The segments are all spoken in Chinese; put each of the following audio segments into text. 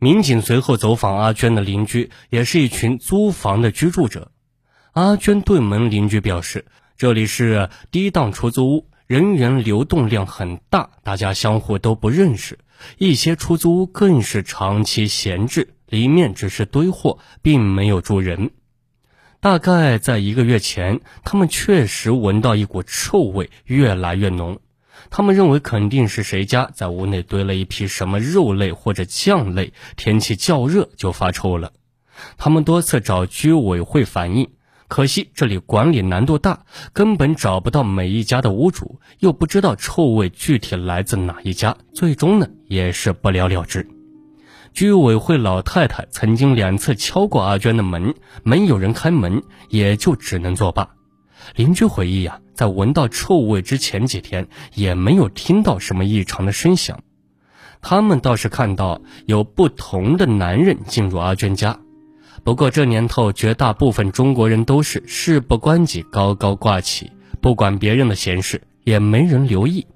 民警随后走访阿娟的邻居，也是一群租房的居住者。阿娟对门邻居表示，这里是低档出租屋，人员流动量很大，大家相互都不认识。一些出租屋更是长期闲置，里面只是堆货，并没有住人。大概在一个月前，他们确实闻到一股臭味，越来越浓。他们认为肯定是谁家在屋内堆了一批什么肉类或者酱类，天气较热就发臭了。他们多次找居委会反映，可惜这里管理难度大，根本找不到每一家的屋主，又不知道臭味具体来自哪一家，最终呢也是不了了之。居委会老太太曾经两次敲过阿娟的门，没有人开门，也就只能作罢。邻居回忆呀。在闻到臭味之前几天，也没有听到什么异常的声响。他们倒是看到有不同的男人进入阿娟家。不过这年头，绝大部分中国人都是事不关己高高挂起，不管别人的闲事，也没人留意。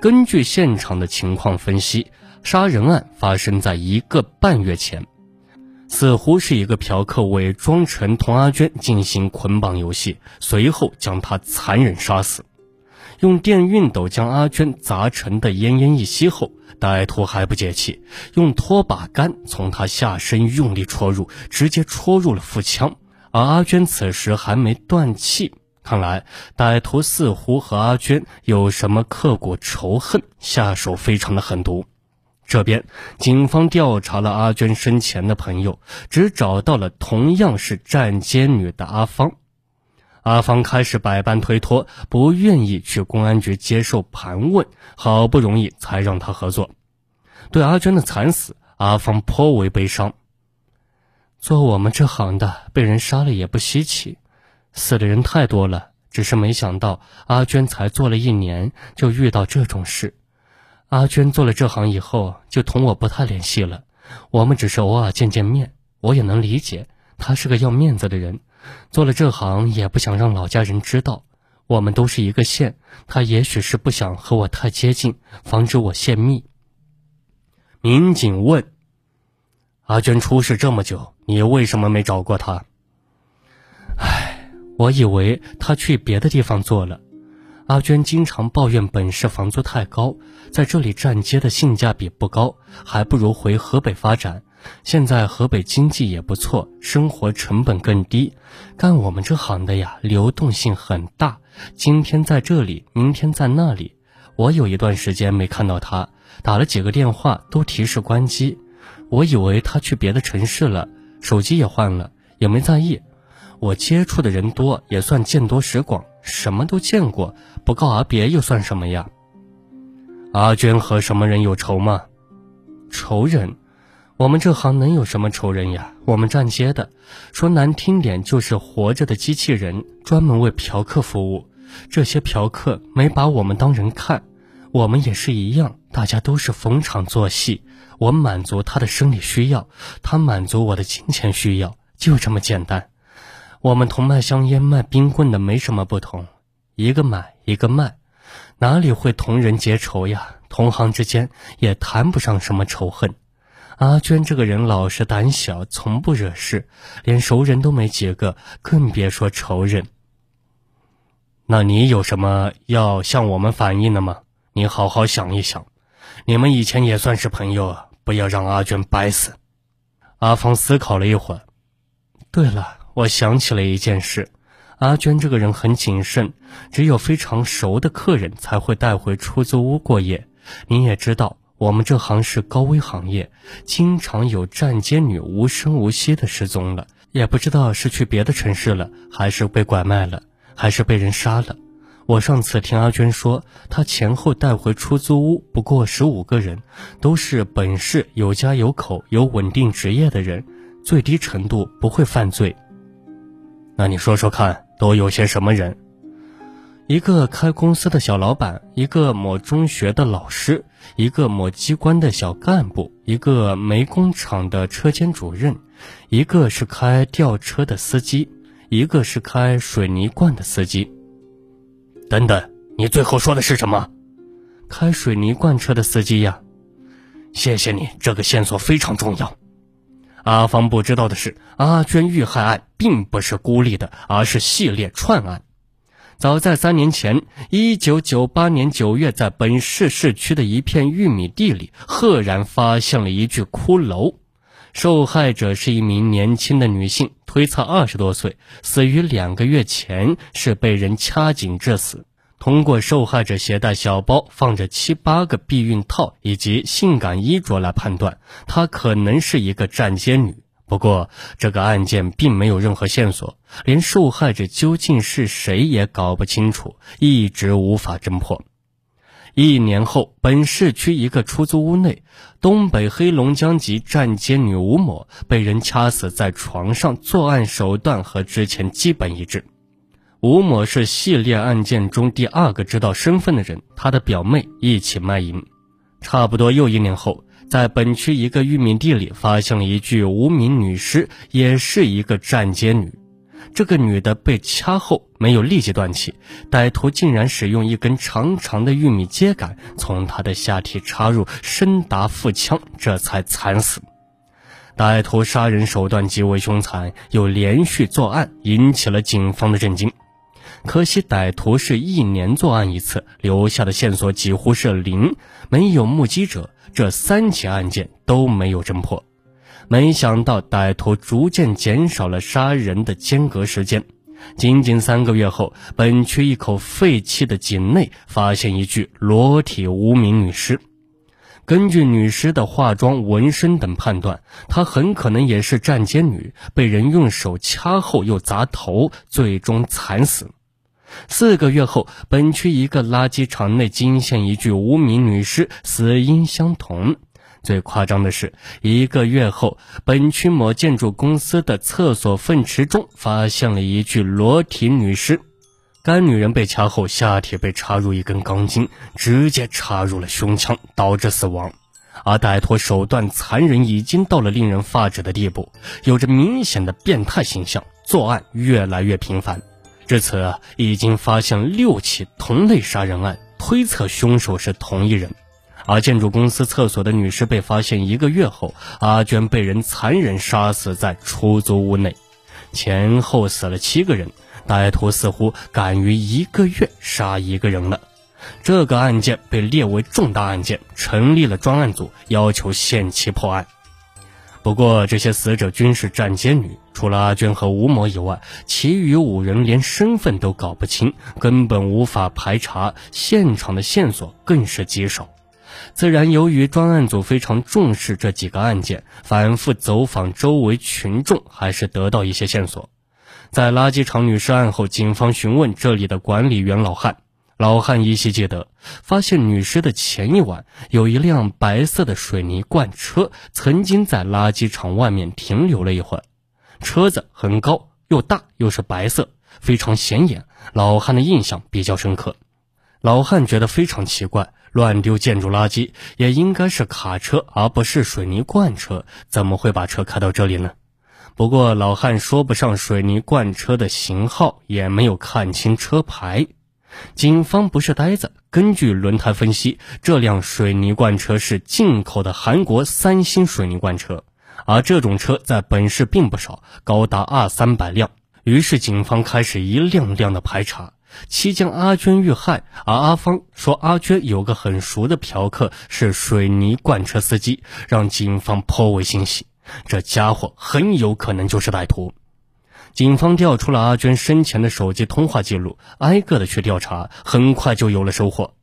根据现场的情况分析，杀人案发生在一个半月前。似乎是一个嫖客伪装成同阿娟进行捆绑游戏，随后将她残忍杀死，用电熨斗将阿娟砸成的奄奄一息后，歹徒还不解气，用拖把杆从她下身用力戳入，直接戳入了腹腔，而阿娟此时还没断气，看来歹徒似乎和阿娟有什么刻骨仇恨，下手非常的狠毒。这边，警方调查了阿娟生前的朋友，只找到了同样是站街女的阿芳。阿芳开始百般推脱，不愿意去公安局接受盘问，好不容易才让他合作。对阿娟的惨死，阿芳颇为悲伤。做我们这行的，被人杀了也不稀奇，死的人太多了，只是没想到阿娟才做了一年，就遇到这种事。阿娟做了这行以后，就同我不太联系了。我们只是偶尔见见面，我也能理解，她是个要面子的人。做了这行也不想让老家人知道，我们都是一个县，她也许是不想和我太接近，防止我泄密。民警问：“阿娟出事这么久，你为什么没找过她？”唉，我以为她去别的地方做了。阿娟经常抱怨本市房租太高，在这里站街的性价比不高，还不如回河北发展。现在河北经济也不错，生活成本更低。干我们这行的呀，流动性很大，今天在这里，明天在那里。我有一段时间没看到他，打了几个电话都提示关机，我以为他去别的城市了，手机也换了，也没在意。我接触的人多，也算见多识广。什么都见过，不告而别又算什么呀？阿娟和什么人有仇吗？仇人？我们这行能有什么仇人呀？我们站街的，说难听点就是活着的机器人，专门为嫖客服务。这些嫖客没把我们当人看，我们也是一样，大家都是逢场作戏。我满足他的生理需要，他满足我的金钱需要，就这么简单。我们同卖香烟、卖冰棍的没什么不同，一个买一个卖，哪里会同人结仇呀？同行之间也谈不上什么仇恨。阿娟这个人老实胆小，从不惹事，连熟人都没几个，更别说仇人。那你有什么要向我们反映的吗？你好好想一想，你们以前也算是朋友，不要让阿娟白死。阿芳思考了一会儿，对了。我想起了一件事，阿娟这个人很谨慎，只有非常熟的客人才会带回出租屋过夜。你也知道，我们这行是高危行业，经常有站街女无声无息的失踪了，也不知道是去别的城市了，还是被拐卖了，还是被人杀了。我上次听阿娟说，她前后带回出租屋不过十五个人，都是本市有家有口、有稳定职业的人，最低程度不会犯罪。那你说说看，都有些什么人？一个开公司的小老板，一个某中学的老师，一个某机关的小干部，一个煤工厂的车间主任，一个是开吊车的司机，一个是开水泥罐的司机。等等，你最后说的是什么？开水泥罐车的司机呀？谢谢你，这个线索非常重要。阿芳不知道的是，阿娟遇害案并不是孤立的，而是系列串案。早在三年前，一九九八年九月，在本市市区的一片玉米地里，赫然发现了一具骷髅。受害者是一名年轻的女性，推测二十多岁，死于两个月前，是被人掐颈致死。通过受害者携带小包放着七八个避孕套以及性感衣着来判断，她可能是一个站街女。不过，这个案件并没有任何线索，连受害者究竟是谁也搞不清楚，一直无法侦破。一年后，本市区一个出租屋内，东北黑龙江籍站街女吴某被人掐死在床上，作案手段和之前基本一致。吴某是系列案件中第二个知道身份的人，他的表妹一起卖淫。差不多又一年后，在本区一个玉米地里发现了一具无名女尸，也是一个站街女。这个女的被掐后没有立即断气，歹徒竟然使用一根长长的玉米秸秆从她的下体插入，深达腹腔，这才惨死。歹徒杀人手段极为凶残，又连续作案，引起了警方的震惊。可惜歹徒是一年作案一次，留下的线索几乎是零，没有目击者，这三起案件都没有侦破。没想到歹徒逐渐减少了杀人的间隔时间，仅仅三个月后，本区一口废弃的井内发现一具裸体无名女尸。根据女尸的化妆、纹身等判断，她很可能也是站街女，被人用手掐后又砸头，最终惨死。四个月后，本区一个垃圾场内惊现一具无名女尸，死因相同。最夸张的是，一个月后，本区某建筑公司的厕所粪池中发现了一具裸体女尸。该女人被掐后，下体被插入一根钢筋，直接插入了胸腔，导致死亡。而歹徒手段残忍，已经到了令人发指的地步，有着明显的变态形象，作案越来越频繁。至此，已经发现六起同类杀人案，推测凶手是同一人。而建筑公司厕所的女尸被发现一个月后，阿娟被人残忍杀死在出租屋内，前后死了七个人。歹徒似乎敢于一个月杀一个人了。这个案件被列为重大案件，成立了专案组，要求限期破案。不过，这些死者均是站街女，除了阿娟和吴某以外，其余五人连身份都搞不清，根本无法排查，现场的线索更是极少。自然，由于专案组非常重视这几个案件，反复走访周围群众，还是得到一些线索。在垃圾场女尸案后，警方询问这里的管理员老汉。老汉依稀记得，发现女尸的前一晚，有一辆白色的水泥罐车曾经在垃圾场外面停留了一会儿。车子很高又大，又是白色，非常显眼。老汉的印象比较深刻。老汉觉得非常奇怪，乱丢建筑垃圾也应该是卡车，而不是水泥罐车，怎么会把车开到这里呢？不过老汉说不上水泥罐车的型号，也没有看清车牌。警方不是呆子，根据轮胎分析，这辆水泥罐车是进口的韩国三星水泥罐车，而这种车在本市并不少，高达二三百辆。于是警方开始一辆辆的排查。期间，阿娟遇害，而阿芳说阿娟有个很熟的嫖客是水泥罐车司机，让警方颇为欣喜。这家伙很有可能就是歹徒。警方调出了阿娟生前的手机通话记录，挨个的去调查，很快就有了收获。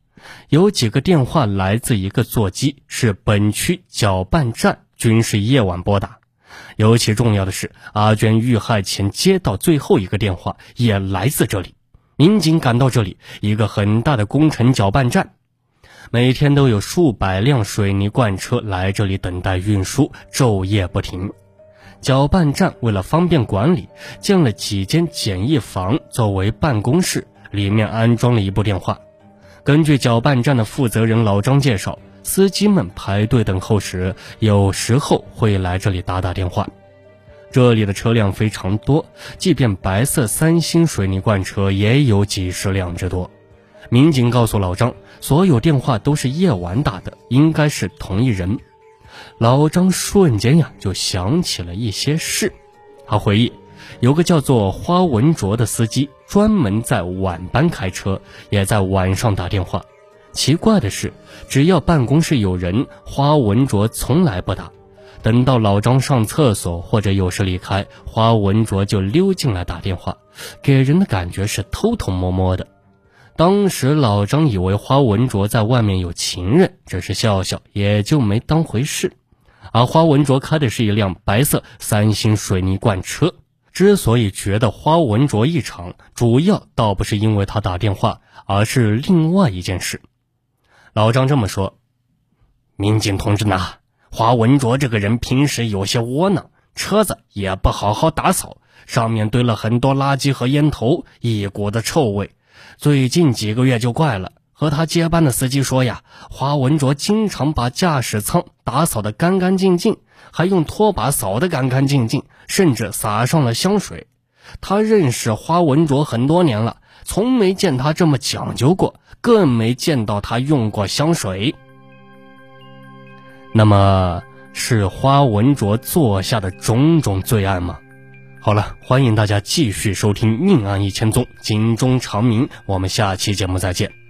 有几个电话来自一个座机，是本区搅拌站，均是夜晚拨打。尤其重要的是，阿娟遇害前接到最后一个电话也来自这里。民警赶到这里，一个很大的工程搅拌站，每天都有数百辆水泥罐车来这里等待运输，昼夜不停。搅拌站为了方便管理，建了几间简易房作为办公室，里面安装了一部电话。根据搅拌站的负责人老张介绍，司机们排队等候时，有时候会来这里打打电话。这里的车辆非常多，即便白色三星水泥罐车也有几十辆之多。民警告诉老张，所有电话都是夜晚打的，应该是同一人。老张瞬间呀就想起了一些事。他回忆，有个叫做花文卓的司机，专门在晚班开车，也在晚上打电话。奇怪的是，只要办公室有人，花文卓从来不打。等到老张上厕所或者有事离开，花文卓就溜进来打电话，给人的感觉是偷偷摸摸的。当时老张以为花文卓在外面有情人，只是笑笑，也就没当回事。而花文卓开的是一辆白色三星水泥罐车。之所以觉得花文卓异常，主要倒不是因为他打电话，而是另外一件事。老张这么说：“民警同志呐，花文卓这个人平时有些窝囊，车子也不好好打扫，上面堆了很多垃圾和烟头，一股子臭味。最近几个月就怪了。”和他接班的司机说呀，花文卓经常把驾驶舱打扫得干干净净，还用拖把扫得干干净净，甚至撒上了香水。他认识花文卓很多年了，从没见他这么讲究过，更没见到他用过香水。那么，是花文卓做下的种种罪案吗？好了，欢迎大家继续收听《命案一千宗》，警钟长鸣。我们下期节目再见。